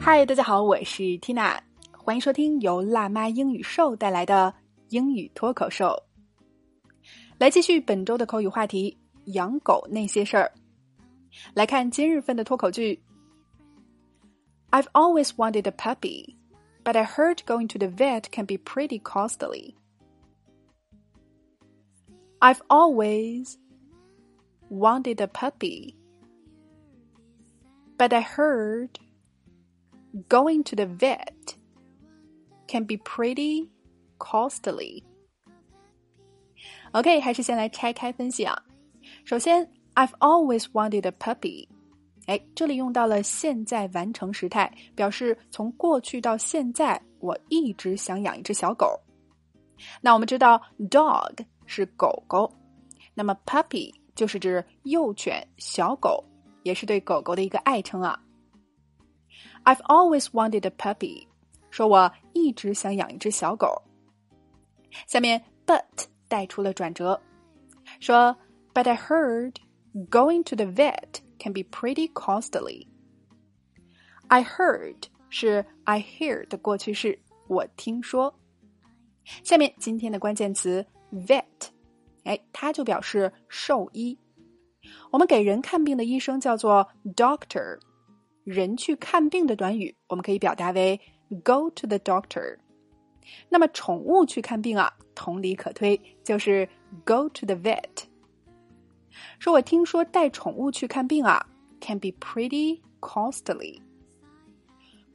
嗨，大家好，我是 Tina，欢迎收听由辣妈英语秀带来的英语脱口秀。来继续本周的口语话题：养狗那些事儿。来看今日份的脱口剧。I've always wanted a puppy, but I heard going to the vet can be pretty costly. I've always wanted a puppy, but I heard going to the vet can be pretty costly. OK，还是先来拆开分析啊。首先，I've always wanted a puppy。哎，这里用到了现在完成时态，表示从过去到现在，我一直想养一只小狗。那我们知道，dog 是狗狗，那么 puppy 就是指幼犬、小狗，也是对狗狗的一个爱称啊。I've always wanted a puppy，说我一直想养一只小狗。下面 but 带出了转折，说 But I heard going to the vet can be pretty costly. I heard 是 I hear 的过去式，我听说。下面今天的关键词 vet，哎，它就表示兽医。我们给人看病的医生叫做 doctor，人去看病的短语我们可以表达为 go to the doctor。那么宠物去看病啊，同理可推，就是 go to the vet。说我听说带宠物去看病啊，can be pretty costly。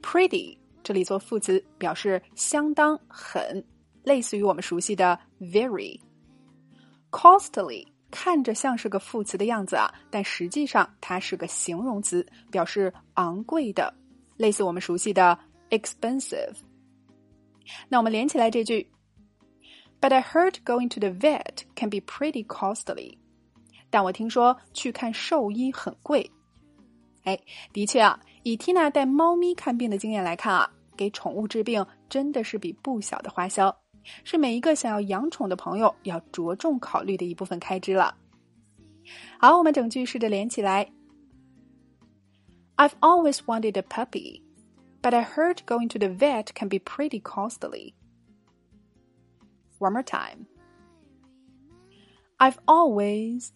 pretty 这里做副词，表示相当、很，类似于我们熟悉的 very。costly 看着像是个副词的样子啊，但实际上它是个形容词，表示昂贵的，类似我们熟悉的 expensive。那我们连起来这句，But I heard going to the vet can be pretty costly。但我听说去看兽医很贵。哎，的确啊，以 Tina 带猫咪看病的经验来看啊，给宠物治病真的是笔不小的花销，是每一个想要养宠的朋友要着重考虑的一部分开支了。好，我们整句试着连起来。I've always wanted a puppy, but I heard going to the vet can be pretty costly. One more time. I've always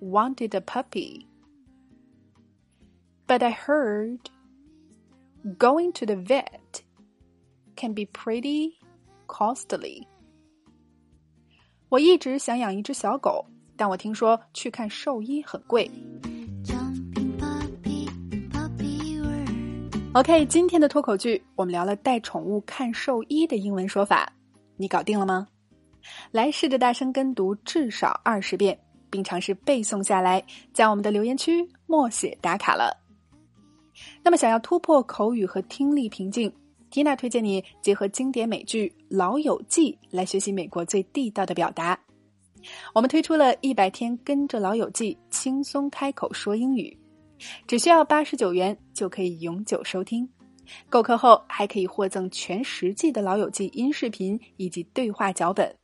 wanted a puppy. But I heard going to the vet can be pretty costly. 我一直想养一只小狗，但我听说去看兽医很贵。OK，今天的脱口剧我们聊了带宠物看兽医的英文说法，你搞定了吗？来试着大声跟读至少二十遍，并尝试背诵下来，在我们的留言区默写打卡了。那么，想要突破口语和听力瓶颈缇娜推荐你结合经典美剧《老友记》来学习美国最地道的表达。我们推出了一百天跟着老友记轻松开口说英语，只需要八十九元就可以永久收听。购课后还可以获赠全十季的老友记音视频以及对话脚本，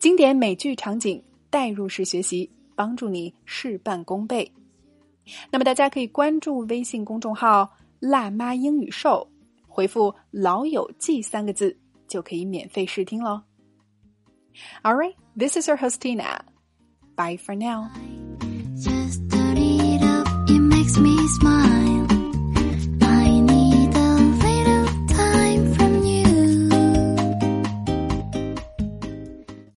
经典美剧场景代入式学习，帮助你事半功倍。那么大家可以关注微信公众号“辣妈英语秀”，回复“老友记”三个字就可以免费试听喽。All right, this is your host Tina. Bye for now.